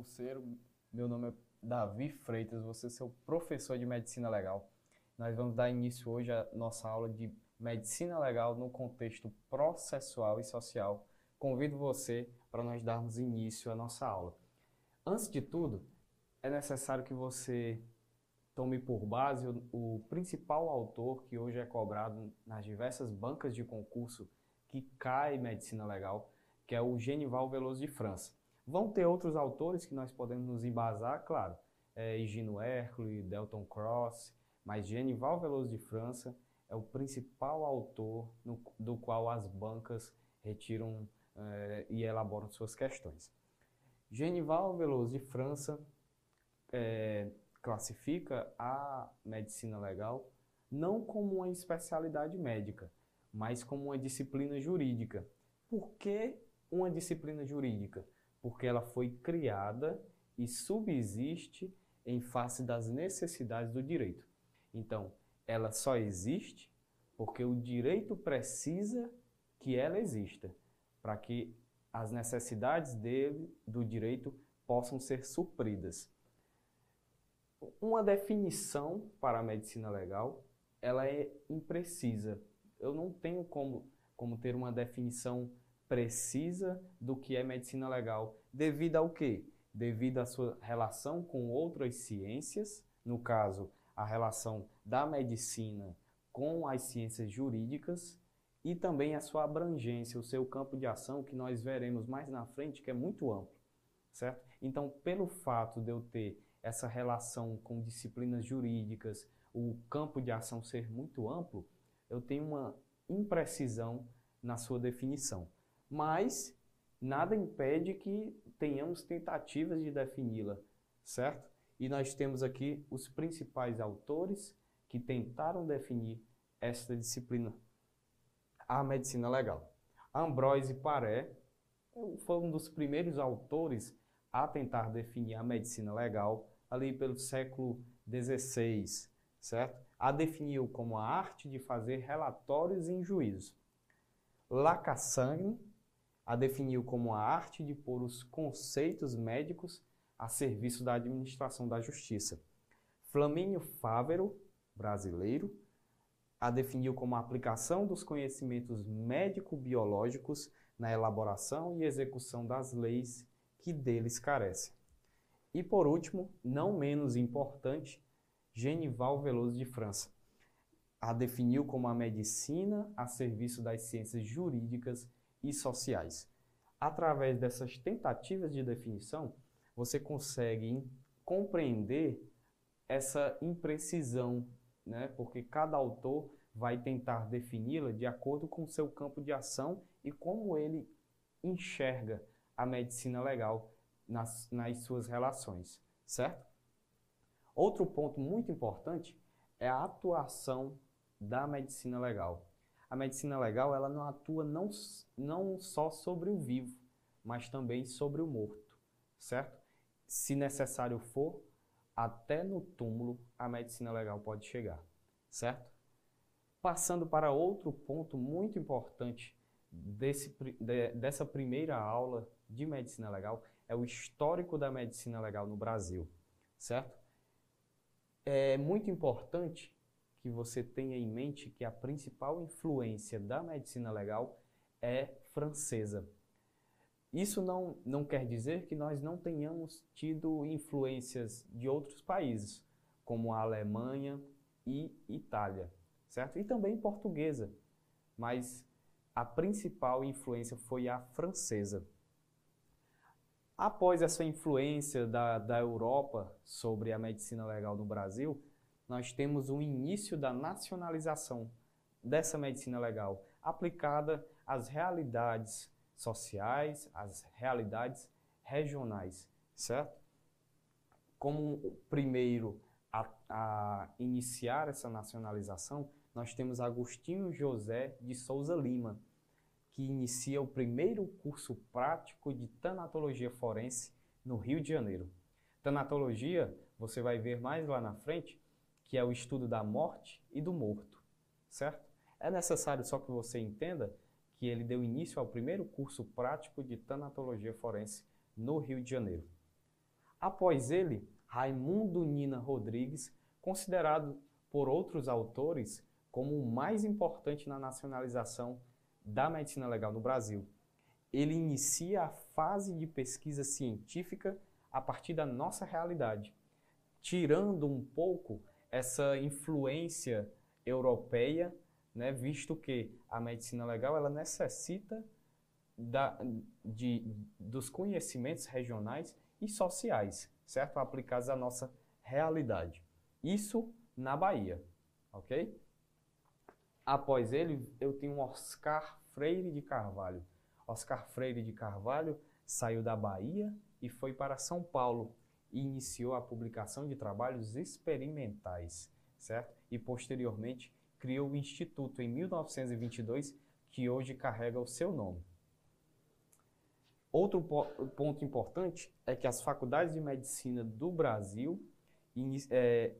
concurseiro. Meu nome é Davi Freitas, você é seu professor de Medicina Legal. Nós vamos dar início hoje à nossa aula de Medicina Legal no contexto processual e social. Convido você para nós darmos início à nossa aula. Antes de tudo, é necessário que você tome por base o, o principal autor que hoje é cobrado nas diversas bancas de concurso que cai Medicina Legal, que é o Genival Veloso de França. Vão ter outros autores que nós podemos nos embasar, claro, é, Higino Hércules, Delton Cross, mas Genival Veloso de França é o principal autor no, do qual as bancas retiram é, e elaboram suas questões. Genival Veloso de França é, classifica a medicina legal não como uma especialidade médica, mas como uma disciplina jurídica. Por que uma disciplina jurídica? Porque ela foi criada e subsiste em face das necessidades do direito. Então, ela só existe porque o direito precisa que ela exista, para que as necessidades dele, do direito, possam ser supridas. Uma definição para a medicina legal, ela é imprecisa. Eu não tenho como, como ter uma definição precisa do que é medicina legal. Devido ao quê? Devido à sua relação com outras ciências, no caso, a relação da medicina com as ciências jurídicas e também a sua abrangência, o seu campo de ação, que nós veremos mais na frente, que é muito amplo, certo? Então, pelo fato de eu ter essa relação com disciplinas jurídicas, o campo de ação ser muito amplo, eu tenho uma imprecisão na sua definição. Mas nada impede que tenhamos tentativas de defini-la, certo? E nós temos aqui os principais autores que tentaram definir esta disciplina, a medicina legal. Ambroise Paré foi um dos primeiros autores a tentar definir a medicina legal ali pelo século XVI, certo? A definiu como a arte de fazer relatórios em juízo. Lacassagne a definiu como a arte de pôr os conceitos médicos a serviço da administração da justiça. Flamínio Fávero, brasileiro, a definiu como a aplicação dos conhecimentos médico-biológicos na elaboração e execução das leis que deles carecem. E por último, não menos importante, Genival Veloso de França. A definiu como a medicina a serviço das ciências jurídicas e sociais. Através dessas tentativas de definição, você consegue compreender essa imprecisão, né? porque cada autor vai tentar defini-la de acordo com o seu campo de ação e como ele enxerga a medicina legal nas, nas suas relações, certo? Outro ponto muito importante é a atuação da medicina legal. A medicina legal ela não atua não, não só sobre o vivo, mas também sobre o morto, certo? Se necessário for, até no túmulo a medicina legal pode chegar, certo? Passando para outro ponto muito importante desse, de, dessa primeira aula de medicina legal, é o histórico da medicina legal no Brasil, certo? É muito importante que você tenha em mente que a principal influência da medicina legal é francesa. Isso não, não quer dizer que nós não tenhamos tido influências de outros países, como a Alemanha e Itália, certo? E também portuguesa, mas a principal influência foi a francesa. Após essa influência da, da Europa sobre a medicina legal no Brasil, nós temos o início da nacionalização dessa medicina legal, aplicada às realidades sociais, às realidades regionais, certo? Como primeiro a, a iniciar essa nacionalização, nós temos Agostinho José de Souza Lima, que inicia o primeiro curso prático de tanatologia forense no Rio de Janeiro. Tanatologia, você vai ver mais lá na frente, que é o estudo da morte e do morto, certo? É necessário só que você entenda que ele deu início ao primeiro curso prático de tanatologia forense no Rio de Janeiro. Após ele, Raimundo Nina Rodrigues, considerado por outros autores como o mais importante na nacionalização da medicina legal no Brasil. Ele inicia a fase de pesquisa científica a partir da nossa realidade, tirando um pouco essa influência europeia, né, visto que a medicina legal ela necessita da, de, dos conhecimentos regionais e sociais, certo? Aplicados à nossa realidade. Isso na Bahia, ok? Após ele, eu tenho Oscar Freire de Carvalho. Oscar Freire de Carvalho saiu da Bahia e foi para São Paulo e iniciou a publicação de trabalhos experimentais, certo? E posteriormente criou o Instituto em 1922, que hoje carrega o seu nome. Outro ponto importante é que as faculdades de medicina do Brasil é,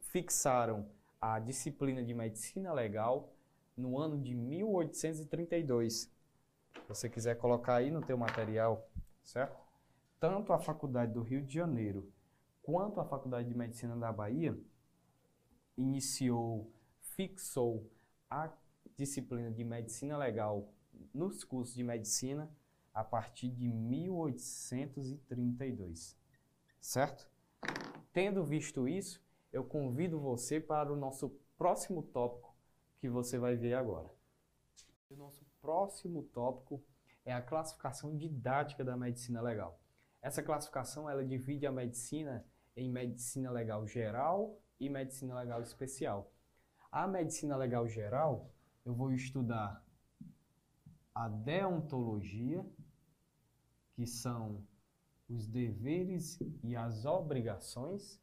fixaram a disciplina de medicina legal no ano de 1832. Se você quiser colocar aí no teu material, certo? Tanto a Faculdade do Rio de Janeiro quanto a Faculdade de Medicina da Bahia iniciou, fixou a disciplina de medicina legal nos cursos de medicina a partir de 1832. Certo? Tendo visto isso, eu convido você para o nosso próximo tópico que você vai ver agora. O nosso próximo tópico é a classificação didática da medicina legal. Essa classificação ela divide a medicina em medicina legal geral e medicina legal especial. A medicina legal geral, eu vou estudar a deontologia, que são os deveres e as obrigações,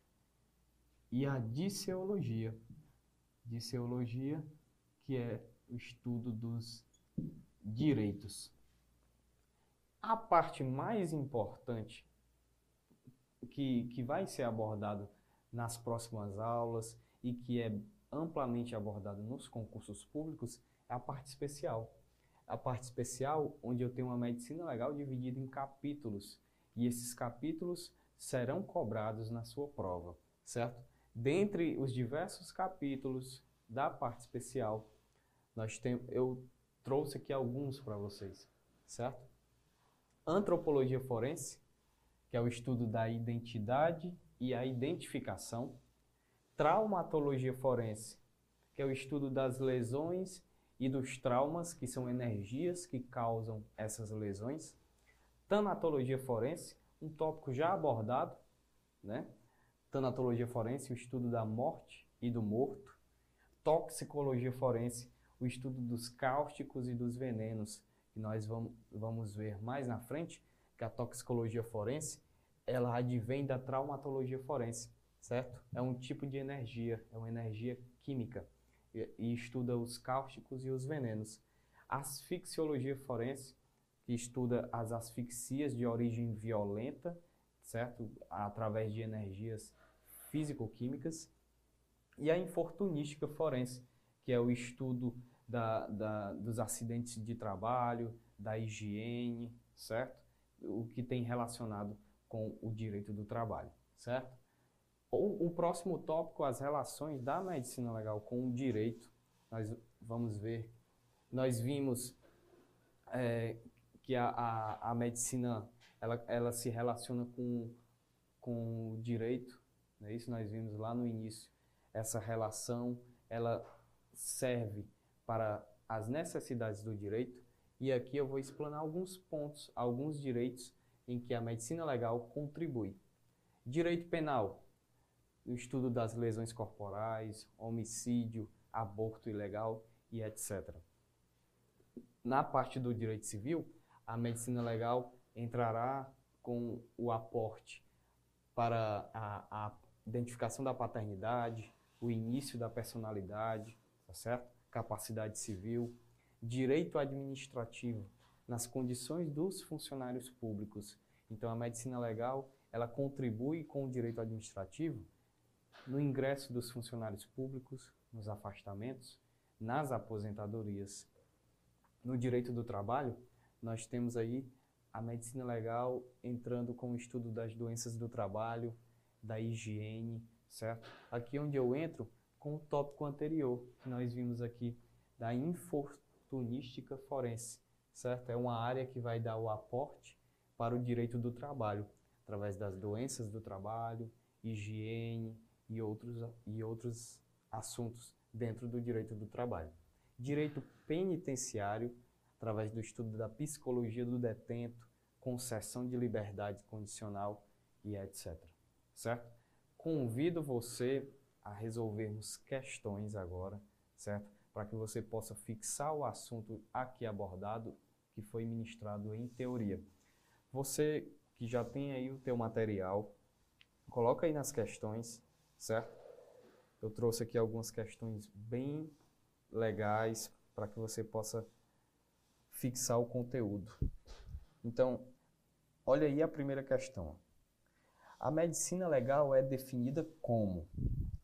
e a disseologia. Disseologia, que é o estudo dos direitos. A parte mais importante que, que vai ser abordado nas próximas aulas e que é amplamente abordado nos concursos públicos é a parte especial a parte especial, onde eu tenho uma medicina legal dividida em capítulos. E esses capítulos serão cobrados na sua prova, certo? Dentre os diversos capítulos da parte especial, nós tem, eu trouxe aqui alguns para vocês, certo? Antropologia forense, que é o estudo da identidade e a identificação. Traumatologia forense, que é o estudo das lesões e dos traumas, que são energias que causam essas lesões. Tanatologia forense, um tópico já abordado, né? Tanatologia forense, o estudo da morte e do morto. Toxicologia forense, o estudo dos cáusticos e dos venenos, que nós vamos, vamos ver mais na frente, que a toxicologia forense, ela advém da traumatologia forense, certo? É um tipo de energia, é uma energia química e, estuda os cáusticos e os venenos. Asfixiologia forense, que estuda as asfixias de origem violenta, certo? Através de energias físico-químicas. E a infortunística forense, que é o estudo da, da, dos acidentes de trabalho, da higiene, certo? O que tem relacionado com o direito do trabalho, certo? O, o próximo tópico, as relações da medicina legal com o direito, nós vamos ver. Nós vimos é, que a, a, a, medicina ela, ela se relaciona com, com o direito, é isso nós vimos lá no início. Essa relação ela serve para as necessidades do direito e aqui eu vou explanar alguns pontos, alguns direitos em que a medicina legal contribui. Direito penal, o estudo das lesões corporais, homicídio, aborto ilegal e etc. Na parte do direito civil, a medicina legal entrará com o aporte para a, a identificação da paternidade, o início da personalidade, tá certo? Capacidade civil, direito administrativo nas condições dos funcionários públicos. Então a medicina legal, ela contribui com o direito administrativo no ingresso dos funcionários públicos, nos afastamentos, nas aposentadorias. No direito do trabalho, nós temos aí a medicina legal entrando com o estudo das doenças do trabalho, da higiene, certo? Aqui onde eu entro com o tópico anterior, que nós vimos aqui, da infortunística forense, certo? É uma área que vai dar o aporte para o direito do trabalho, através das doenças do trabalho, higiene e outros, e outros assuntos dentro do direito do trabalho. Direito penitenciário, através do estudo da psicologia do detento, concessão de liberdade condicional e etc. Certo? Convido você a resolvermos questões agora, certo? Para que você possa fixar o assunto aqui abordado que foi ministrado em teoria. Você que já tem aí o teu material, coloca aí nas questões, certo? Eu trouxe aqui algumas questões bem legais para que você possa fixar o conteúdo. Então, olha aí a primeira questão. A medicina legal é definida como: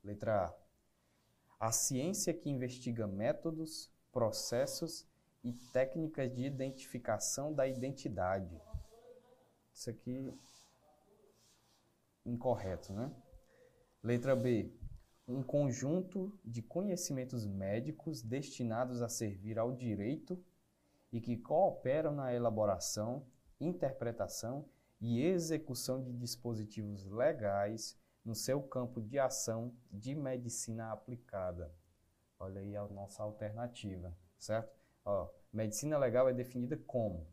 letra A. A ciência que investiga métodos, processos e técnicas de identificação da identidade. Isso aqui incorreto, né? Letra B. Um conjunto de conhecimentos médicos destinados a servir ao direito e que cooperam na elaboração, interpretação e execução de dispositivos legais no seu campo de ação de medicina aplicada. Olha aí a nossa alternativa, certo? Ó, medicina legal é definida como,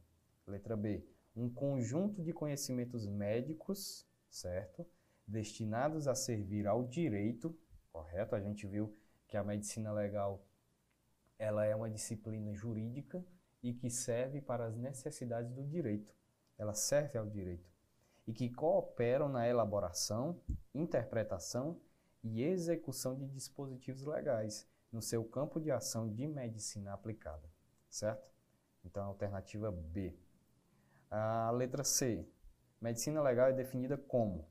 letra B, um conjunto de conhecimentos médicos, certo? Destinados a servir ao direito, correto? A gente viu que a medicina legal ela é uma disciplina jurídica e que serve para as necessidades do direito. Ela serve ao direito. E que cooperam na elaboração, interpretação e execução de dispositivos legais no seu campo de ação de medicina aplicada. Certo? Então, alternativa B. A letra C. Medicina legal é definida como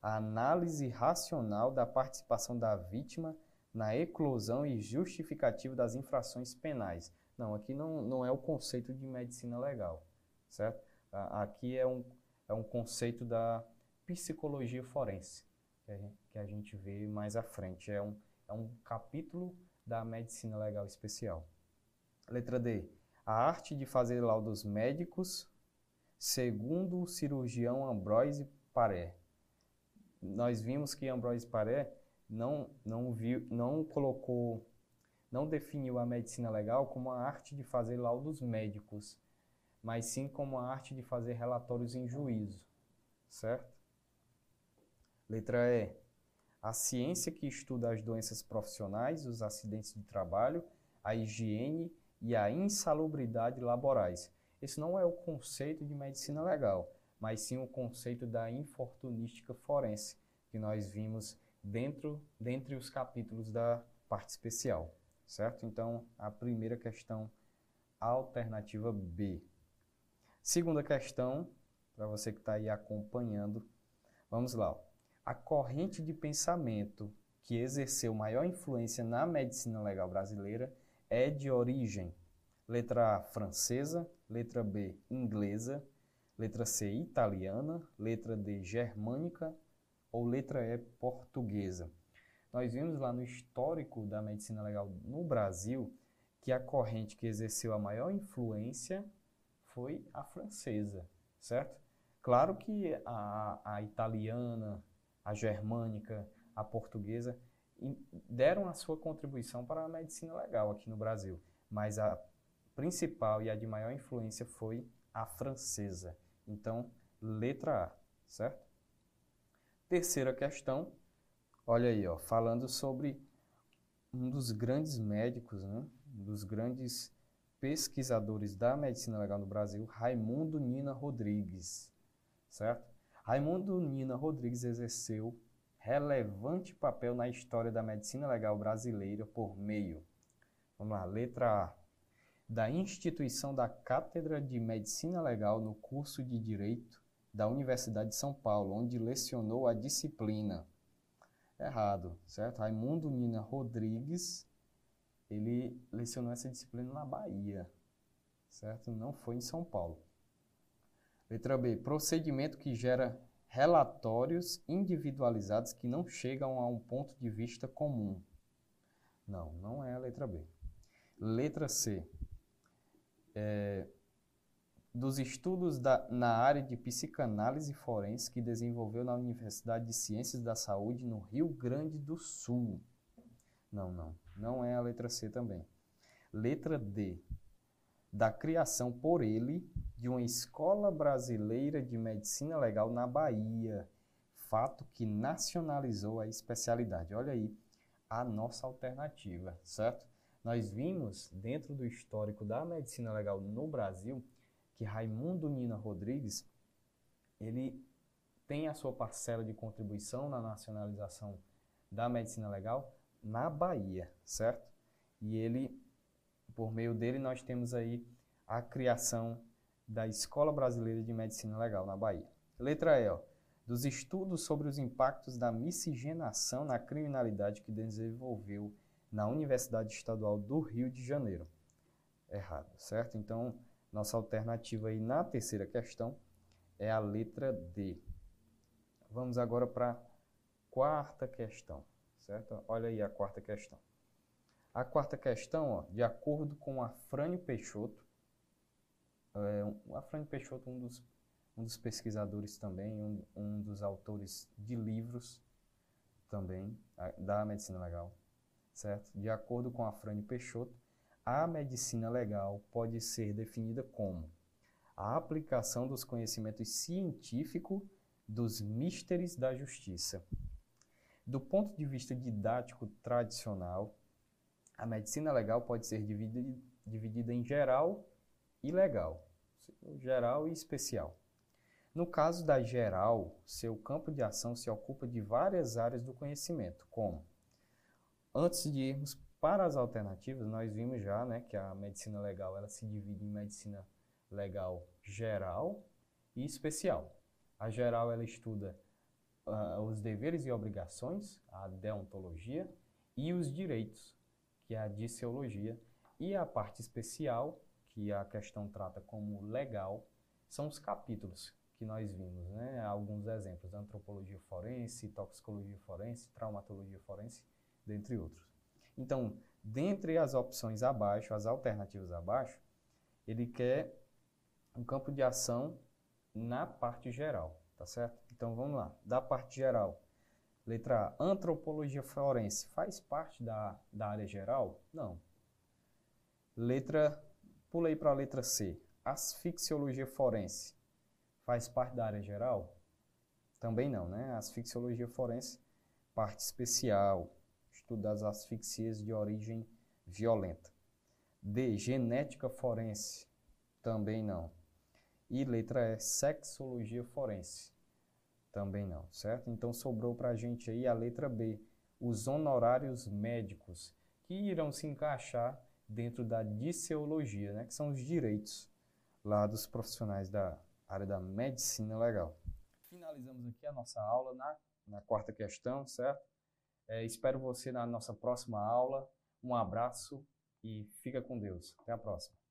a análise racional da participação da vítima na eclosão e justificativa das infrações penais, não, aqui não, não é o conceito de medicina legal, certo? Aqui é um, é um conceito da psicologia forense, que a, gente, vê mais à frente. É um, é um capítulo da medicina legal especial. Letra D. A arte de fazer laudos médicos, segundo o cirurgião Ambroise Paré. Nós vimos que Ambroise Paré não, não, viu, não colocou não definiu a medicina legal como a arte de fazer laudos médicos, mas sim como a arte de fazer relatórios em juízo, certo? Letra E. A ciência que estuda as doenças profissionais, os acidentes de trabalho, a higiene e a insalubridade laborais. Esse não é o conceito de medicina legal, mas sim o conceito da infortunística forense, que nós vimos dentro dentre os capítulos da parte especial certo? Então, a primeira questão, alternativa B. Segunda questão, para você que está aí acompanhando, vamos lá. A corrente de pensamento que exerceu maior influência na medicina legal brasileira é de origem letra A francesa, letra B inglesa, letra C italiana, letra D germânica ou letra E portuguesa. Nós vimos lá no histórico da medicina legal no Brasil que a corrente que exerceu a maior influência foi a francesa, certo? Claro que a, a italiana, a germânica, a portuguesa deram a sua contribuição para a medicina legal aqui no Brasil, mas a principal e a de maior influência foi a francesa. Então, letra A, certo? Terceira questão, Olha aí, ó, falando sobre um dos grandes médicos, né, um dos grandes pesquisadores da medicina legal no Brasil, Raimundo Nina Rodrigues, certo? Raimundo Nina Rodrigues exerceu relevante papel na história da medicina legal brasileira por meio, vamos lá, letra A, da instituição da Cátedra de Medicina Legal no curso de Direito da Universidade de São Paulo, onde lecionou a disciplina errado, certo? Raimundo Nina Rodrigues, ele lecionou essa disciplina na Bahia, certo? Não foi em São Paulo. Letra B, procedimento que gera relatórios individualizados que não chegam a um ponto de vista comum. Não, não é a letra B. Letra C, é, dos estudos da, na área de psicanálise forense que desenvolveu na Universidade de Ciências da Saúde no Rio Grande do Sul. Não, não, não é a letra C também. Letra D, da criação por ele de uma escola brasileira de medicina legal na Bahia, fato que nacionalizou a especialidade. Olha aí a nossa alternativa, certo? Nós vimos dentro do histórico da medicina legal no Brasil que Raimundo Nina Rodrigues ele tem a sua parcela de contribuição na nacionalização da medicina legal na Bahia, certo? E ele, por meio dele, nós temos aí a criação da Escola Brasileira de Medicina Legal na Bahia. Letra E, ó, dos estudos sobre os impactos da miscigenação na criminalidade que desenvolveu na Universidade Estadual do Rio de Janeiro. Errado, certo? Então, nossa alternativa aí na terceira questão é a letra D. Vamos agora para a quarta questão, certo? Olha aí a quarta questão. A quarta questão, ó, de acordo com Afrânio Peixoto, é, o Afrânio Peixoto, um dos, um dos pesquisadores também, um, um dos autores de livros também da medicina legal, certo? De acordo com Afrânio Peixoto, a medicina legal pode ser definida como a aplicação dos conhecimentos científicos dos místeres da justiça. Do ponto de vista didático tradicional, a medicina legal pode ser dividida, dividida em geral e legal geral e especial. No caso da geral, seu campo de ação se ocupa de várias áreas do conhecimento, como antes de irmos para as alternativas, nós vimos já né, que a medicina legal ela se divide em medicina legal geral e especial. A geral ela estuda uh, os deveres e obrigações, a deontologia, e os direitos, que é a disseologia, e a parte especial que a questão trata como legal, são os capítulos que nós vimos, né? Alguns exemplos, antropologia forense, toxicologia forense, traumatologia forense, dentre outros. Então, dentre as opções abaixo, as alternativas abaixo, ele quer um campo de ação na parte geral, tá certo? Então, vamos lá. Da parte geral, letra A, antropologia forense faz parte da, da área geral? Não. Letra Pulei para a letra C. Asfixiologia forense. Faz parte da área geral? Também não, né? Asfixiologia forense, parte especial. Estudo das asfixias de origem violenta. D. Genética forense. Também não. E letra E. Sexologia forense. Também não, certo? Então sobrou para a gente aí a letra B. Os honorários médicos, que irão se encaixar dentro da disseologia, né, que são os direitos lá dos profissionais da área da medicina legal. Finalizamos aqui a nossa aula na, na quarta questão, certo? É, espero você na nossa próxima aula. Um abraço e fica com Deus. Até a próxima.